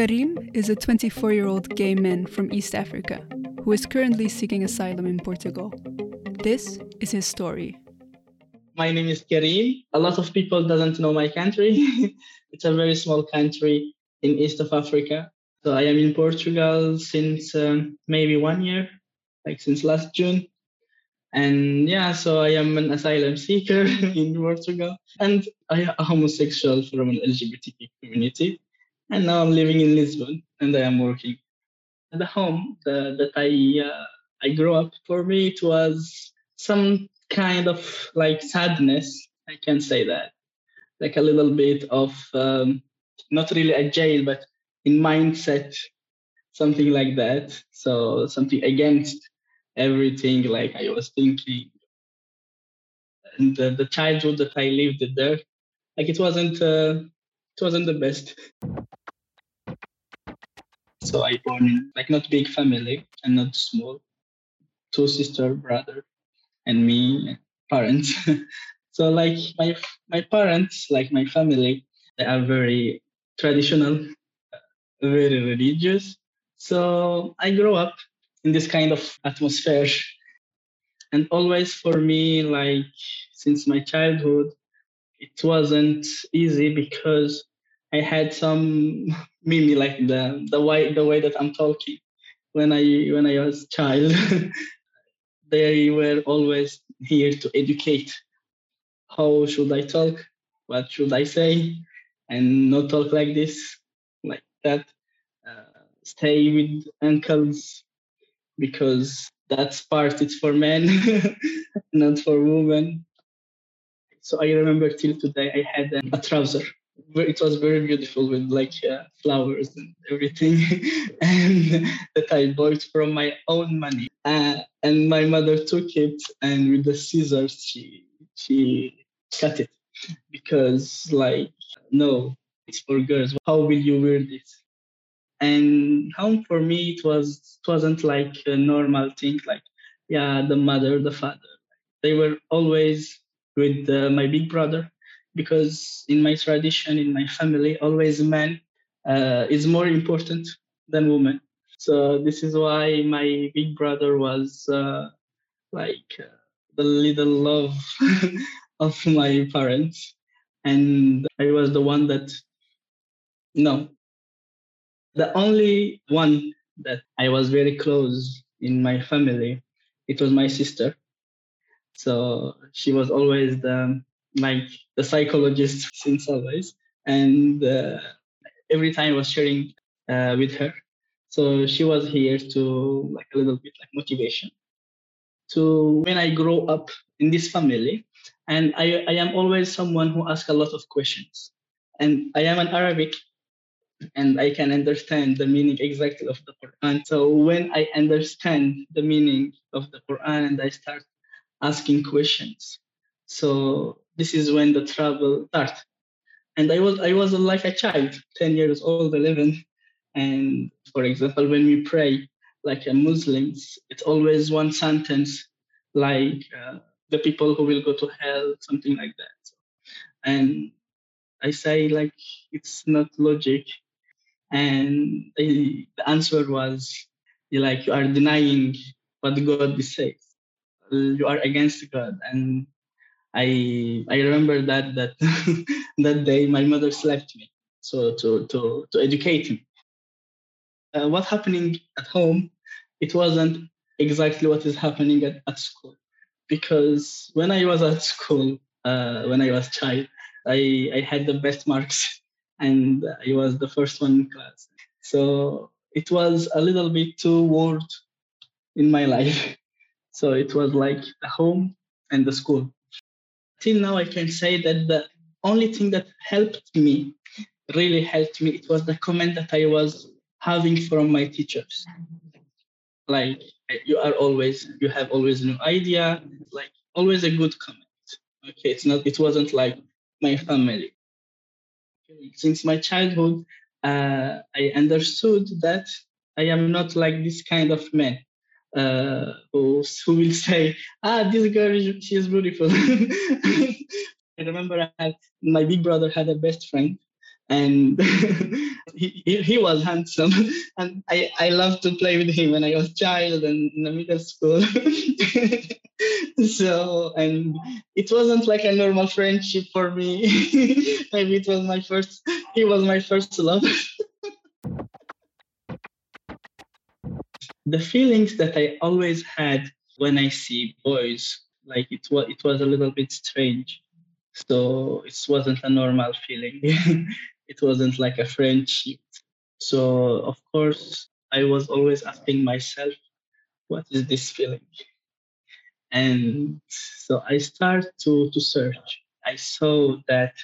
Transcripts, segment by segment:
Karim is a 24 year old gay man from East Africa who is currently seeking asylum in Portugal. This is his story. My name is Karim. A lot of people doesn't know my country. it's a very small country in east of Africa. So I am in Portugal since um, maybe one year, like since last June. And yeah, so I am an asylum seeker in Portugal, and I am a homosexual from an LGBTQ community. And now I'm living in Lisbon, and I am working. The home the, that I uh, I grew up, for me, it was some kind of like sadness. I can say that, like a little bit of um, not really a jail, but in mindset, something like that. So something against everything like I was thinking. And the, the childhood that I lived there, like it wasn't uh, it wasn't the best. So I born in like not big family and not small, two sister, brother, and me, parents. so like my my parents, like my family, they are very traditional, very religious. So I grew up in this kind of atmosphere. And always for me, like since my childhood, it wasn't easy because I had some mimi like the the way the way that I'm talking when I when I was child. they were always here to educate. How should I talk? What should I say? And not talk like this, like that. Uh, stay with uncles because that's part it's for men, not for women. So I remember till today I had a, a trouser. It was very beautiful with like uh, flowers and everything, and that I bought from my own money. Uh, and my mother took it, and with the scissors she she cut it because like no, it's for girls. How will you wear this? and home for me it was it wasn't like a normal thing like yeah the mother the father they were always with uh, my big brother because in my tradition in my family always man uh, is more important than woman so this is why my big brother was uh, like uh, the little love of my parents and i was the one that no the only one that I was very close in my family, it was my sister. So she was always the like the psychologist since always, and uh, every time I was sharing uh, with her. So she was here to like a little bit like motivation to when I grow up in this family, and I, I am always someone who asks a lot of questions, and I am an Arabic and I can understand the meaning exactly of the Quran. So when I understand the meaning of the Quran and I start asking questions, so this is when the trouble starts. And I was I was like a child, 10 years old, 11. And for example, when we pray, like a Muslims, it's always one sentence, like uh, the people who will go to hell, something like that. And I say like it's not logic and the answer was like you are denying what God says. You are against God. And I I remember that that that day my mother slapped me so to to to educate him. Uh, what happening at home, it wasn't exactly what is happening at, at school. Because when I was at school, uh, when I was child, I, I had the best marks and I was the first one in class. So it was a little bit too word in my life. So it was like the home and the school. Till now, I can say that the only thing that helped me, really helped me, it was the comment that I was having from my teachers. Like you are always, you have always new idea, like always a good comment. Okay, it's not, it wasn't like my family since my childhood, uh, I understood that I am not like this kind of man uh, who, who will say, ah, this girl, she is beautiful. I remember I had, my big brother had a best friend and he, he was handsome and I, I loved to play with him when I was child and in the middle school. so and it wasn't like a normal friendship for me. Maybe it was my first he was my first love. The feelings that I always had when I see boys, like it was it was a little bit strange. So it wasn't a normal feeling. it wasn't like a friendship. So of course I was always asking myself, what is this feeling? And so I start to, to search. I saw that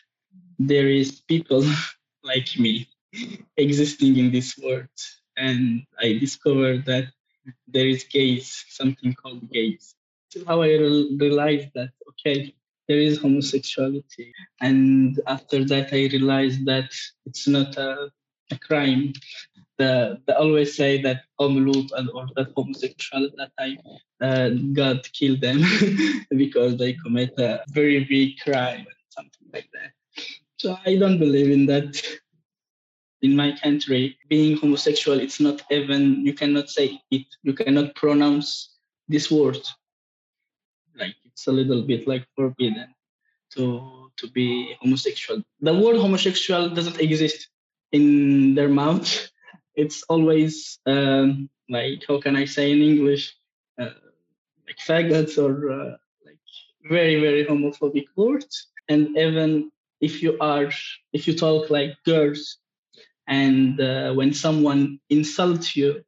there is people like me existing in this world. And I discovered that there is gays, something called gays. how I realized that, okay, there is homosexuality. And after that, I realized that it's not a, a crime. The, they always say that Omlut and or that homosexual at that time, uh, God killed them because they commit a very big crime and something like that. So I don't believe in that. In my country, being homosexual, it's not even, you cannot say it, you cannot pronounce this word like it's a little bit like forbidden to to be homosexual. The word homosexual doesn't exist in their mouth. It's always um, like how can I say in English, uh, like faggots or uh, like very very homophobic words. And even if you are if you talk like girls, and uh, when someone insults you,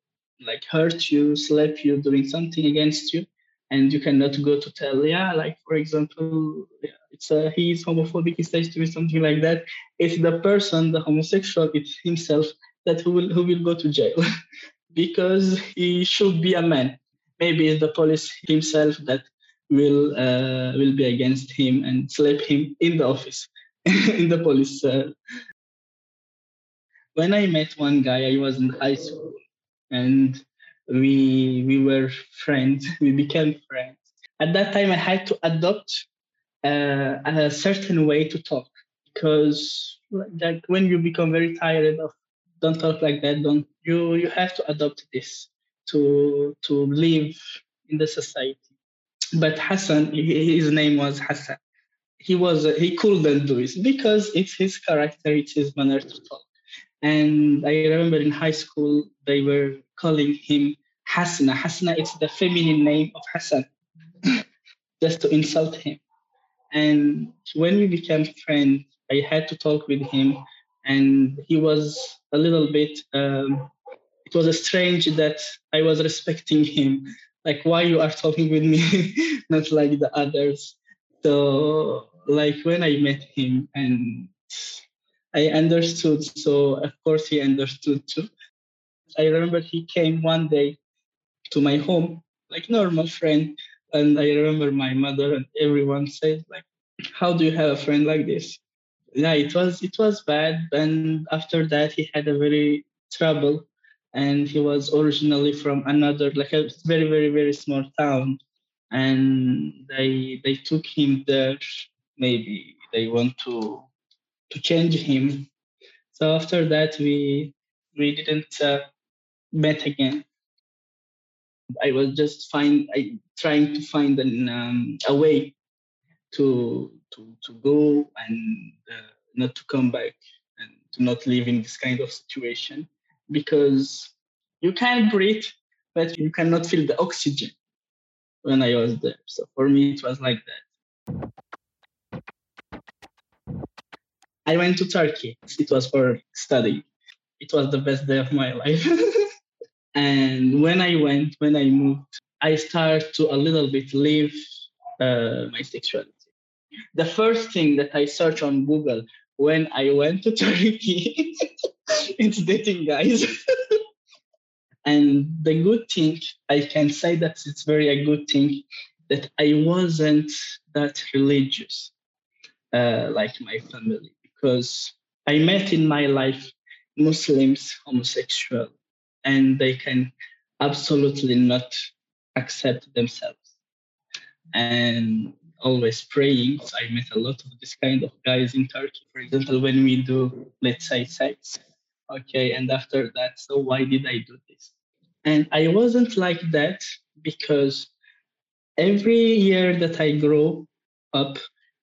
like hurt you, slap you, doing something against you, and you cannot go to tell yeah like for example it's a he's homophobic he says to me something like that it's the person the homosexual it's himself that who will who will go to jail because he should be a man. Maybe it's the police himself that will uh, will be against him and slap him in the office in the police uh, when i met one guy i was in high school and we we were friends we became friends. At that time i had to adopt uh, a certain way to talk because like when you become very tired of don't talk like that don't you you have to adopt this to to live in the society. But hassan his name was hassan. He was he couldn't do it because it's his character it's his manner to talk and I remember in high school, they were calling him Hasna. Hasna is the feminine name of Hassan, just to insult him. And when we became friends, I had to talk with him, and he was a little bit. Um, it was strange that I was respecting him, like why you are talking with me, not like the others. So, like when I met him, and I understood. So of course he understood too. I remember he came one day to my home, like normal friend. And I remember my mother and everyone said, like, how do you have a friend like this? Yeah, it was it was bad. And after that he had a very trouble. And he was originally from another, like a very, very, very small town. And they they took him there. Maybe they want to to change him. So after that, we we didn't uh, met again. I was just find I trying to find an, um, a way to to to go and uh, not to come back and to not live in this kind of situation because you can breathe but you cannot feel the oxygen when I was there. So for me it was like that. I went to Turkey. It was for study. It was the best day of my life. and when I went, when I moved, I started to a little bit live uh, my sexuality. The first thing that I searched on Google when I went to Turkey, it's dating guys. and the good thing, I can say that it's very a good thing that I wasn't that religious uh, like my family because I met in my life Muslims, homosexual, and they can absolutely not accept themselves. And always praying. So I met a lot of this kind of guys in Turkey. For example, when we do, let's say, sex, okay, and after that, so why did I do this? And I wasn't like that because every year that I grow up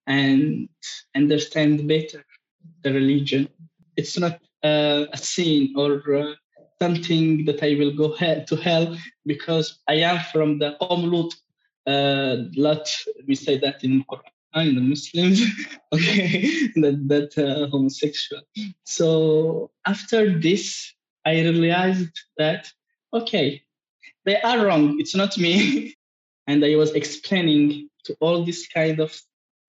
and understand better the religion, it's not uh, a sin or uh, something that I will go he- to hell because I am from the Qom uh, lot. We say that in Quran, the Muslims, okay, that that uh, homosexual. So after this, I realized that okay, they are wrong. It's not me, and I was explaining to all this kind of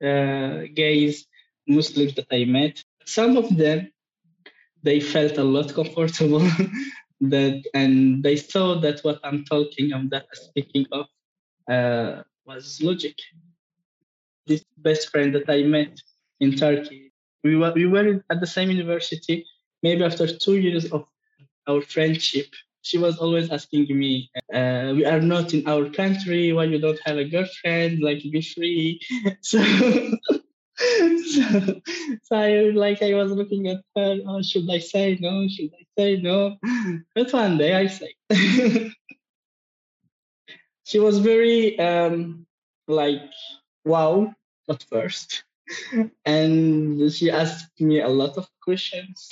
uh, gays, Muslims that I met. Some of them, they felt a lot comfortable that, and they saw that what I'm talking, I'm that speaking of uh, was logic. This best friend that I met in Turkey, we were, we were at the same university. Maybe after two years of our friendship, she was always asking me, uh, "We are not in our country. Why you don't have a girlfriend? Like, be free." so, so, so I like I was looking at her. Oh, should I say no? Should I say no? But one day I say. she was very um, like wow at first and she asked me a lot of questions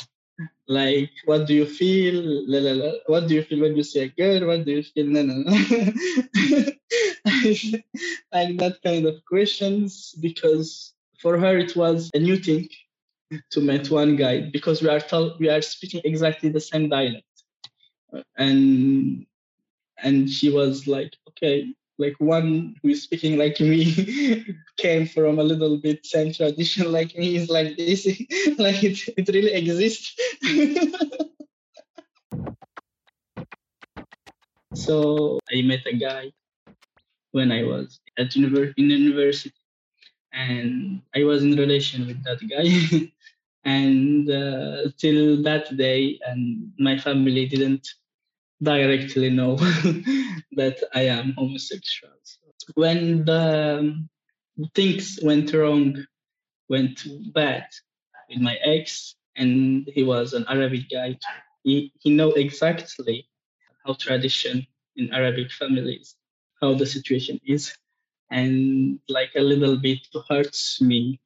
like what do you feel la, la, la. what do you feel when you see a girl what do you feel no, no, no. like that kind of questions because for her it was a new thing to meet one guy because we are told we are speaking exactly the same dialect. And and she was like okay like one who is speaking like me came from a little bit same tradition like me. Is like this like it, it really exists. So i met a guy when i was at in university and i was in relation with that guy and uh, till that day and my family didn't directly know that I am homosexual. When the things went wrong, went bad with my ex, and he was an Arabic guy, he, he know exactly how tradition in Arabic families, how the situation is, and like a little bit hurts me.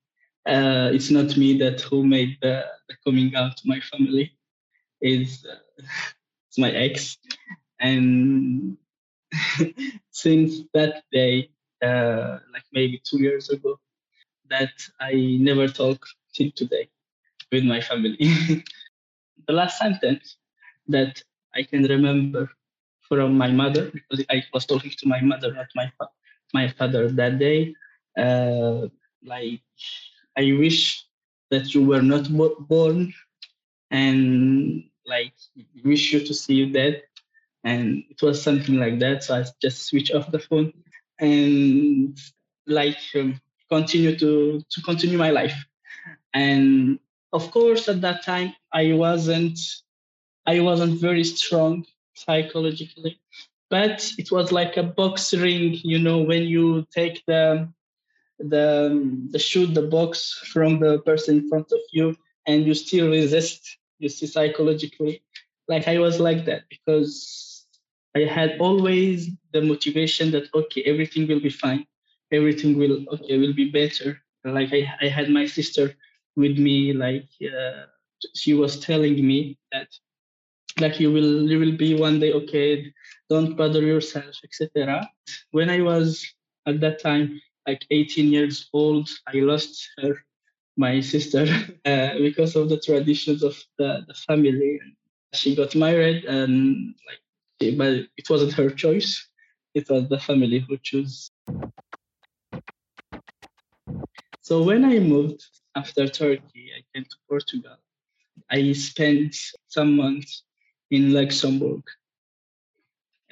Uh, it's not me that who made the, the coming out to my family. Is uh, it's my ex, and since that day, uh, like maybe two years ago, that I never talk till today with my family. the last sentence that I can remember from my mother, because I was talking to my mother, not my fa- my father that day. Uh, like, I wish that you were not bo- born, and like, wish you to see you dead and it was something like that so i just switch off the phone and like um, continue to to continue my life and of course at that time i wasn't i wasn't very strong psychologically but it was like a box ring you know when you take the the the shoot the box from the person in front of you and you still resist you see psychologically like i was like that because I had always the motivation that okay, everything will be fine, everything will okay will be better. Like I, I had my sister with me, like uh, she was telling me that like you will you will be one day okay, don't bother yourself, etc. When I was at that time like 18 years old, I lost her, my sister, uh, because of the traditions of the, the family. She got married and like but it wasn't her choice. It was the family who chose. So when I moved after Turkey, I came to Portugal. I spent some months in Luxembourg.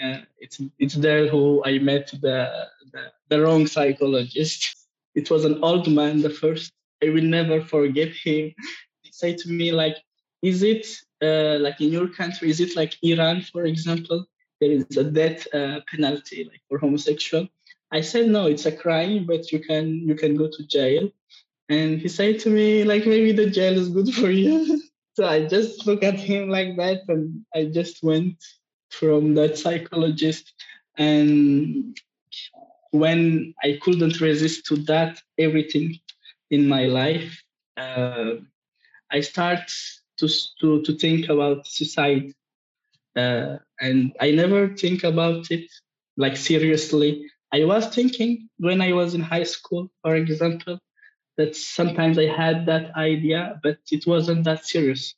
Uh, it's it's there who I met the, the the wrong psychologist. It was an old man. The first I will never forget him. He said to me like, "Is it uh, like in your country? Is it like Iran, for example? There is a death uh, penalty like for homosexual." I said, no, it's a crime, but you can you can go to jail. And he said to me, like, maybe the jail is good for you. so I just look at him like that, and I just went from that psychologist. And when I couldn't resist to that everything in my life, uh, I start to, to to think about suicide, uh, and I never think about it like seriously. I was thinking when I was in high school, for example, that sometimes I had that idea, but it wasn't that serious.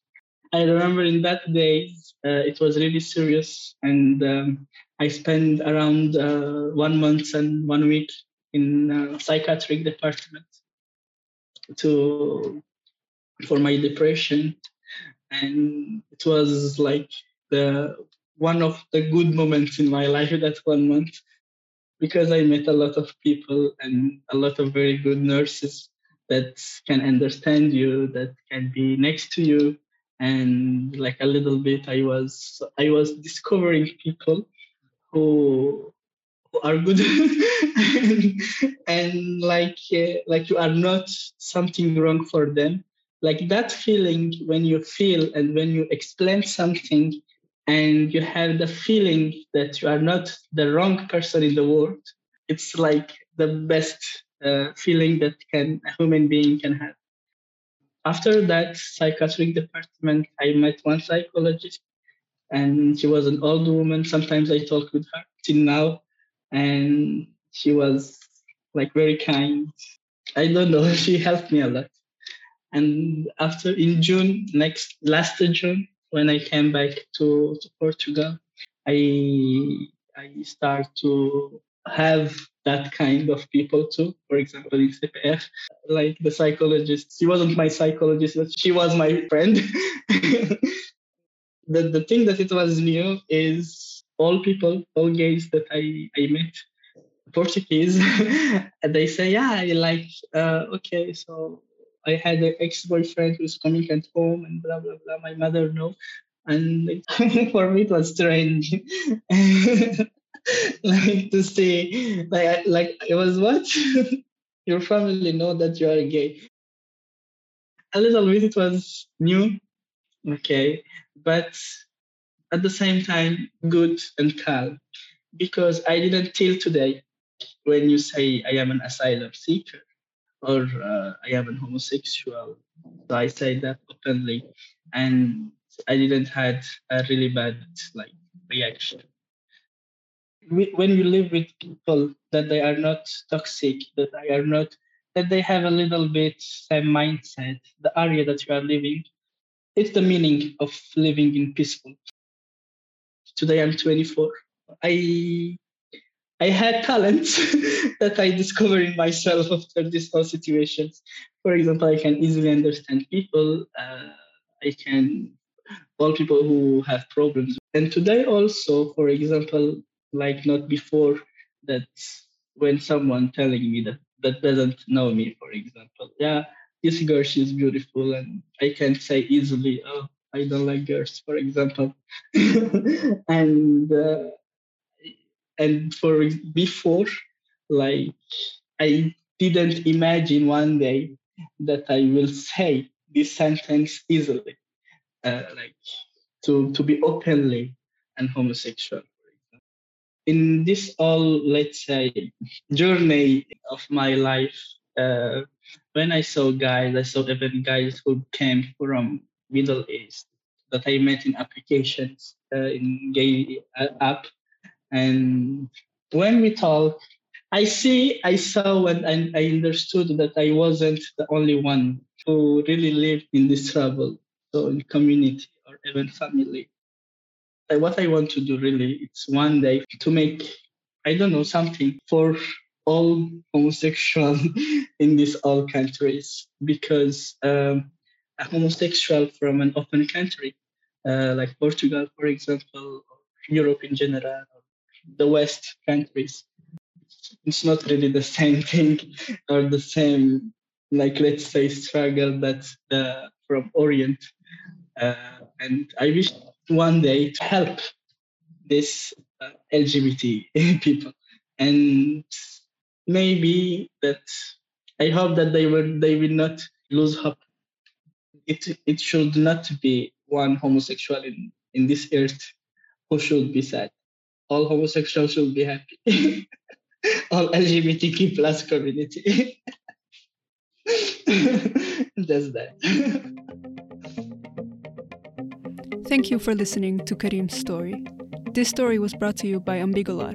I remember in that days uh, it was really serious, and um, I spent around uh, one month and one week in uh, psychiatric department to for my depression, and it was like the one of the good moments in my life that one month because I met a lot of people and a lot of very good nurses that can understand you, that can be next to you, and like a little bit, I was I was discovering people who who are good. And, and like uh, like you are not something wrong for them. Like that feeling when you feel and when you explain something and you have the feeling that you are not the wrong person in the world it's like the best uh, feeling that can a human being can have after that psychiatric department i met one psychologist and she was an old woman. Sometimes i talk with her till now and she was like very kind. I don't know she helped me a lot. And after in June next last June when I came back to, to Portugal, I I start to have that kind of people too. For example, in CPR, like the psychologist, she wasn't my psychologist, but she was my friend. the the thing that it was new is all people, all gays that I, I met, Portuguese, and they say, yeah, I like, uh, okay, so I had an ex-boyfriend who's coming at home and blah blah blah. My mother know, and for me it was strange, like to see, like like it was what your family know that you are gay. A little bit it was new, okay, but at the same time good and calm because I didn't till today when you say I am an asylum seeker or uh, I am a homosexual. So I say that openly, and I didn't had a really bad like reaction. When you live with people that they are not toxic, that they are not, that they have a little bit same mindset, the area that you are living, it's the meaning of living in peaceful. Today I'm 24. I I had talents that I discovered in myself after these all situations. For example, I can easily understand people. Uh, I can all people who have problems. And today also, for example, like not before that when someone telling me that that doesn't know me, for example, yeah, this girl she's beautiful, and I can say easily, oh, I don't like girls, for example, and. Uh, and for before like i didn't imagine one day that i will say this sentence easily uh, like to to be openly and homosexual in this all let's say journey of my life uh, when i saw guys i saw even guys who came from middle east that i met in applications uh, in gay uh, app and when we talk, I see, I saw and I, I understood that I wasn't the only one who really lived in this trouble. So in community or even family. And what I want to do really, it's one day to make, I don't know, something for all homosexual in these all countries because um, a homosexual from an open country uh, like Portugal, for example, or Europe in general, the West countries. It's not really the same thing or the same, like let's say, struggle that the from Orient. Uh, and I wish one day to help this uh, LGBT people and maybe that I hope that they will they will not lose hope. It it should not be one homosexual in, in this earth who should be sad. All homosexuals should be happy. All LGBTQ plus community. Just that. Thank you for listening to Karim's story. This story was brought to you by Ambigular.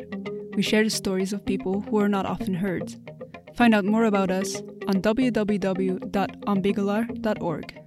We share the stories of people who are not often heard. Find out more about us on www.ambigular.org.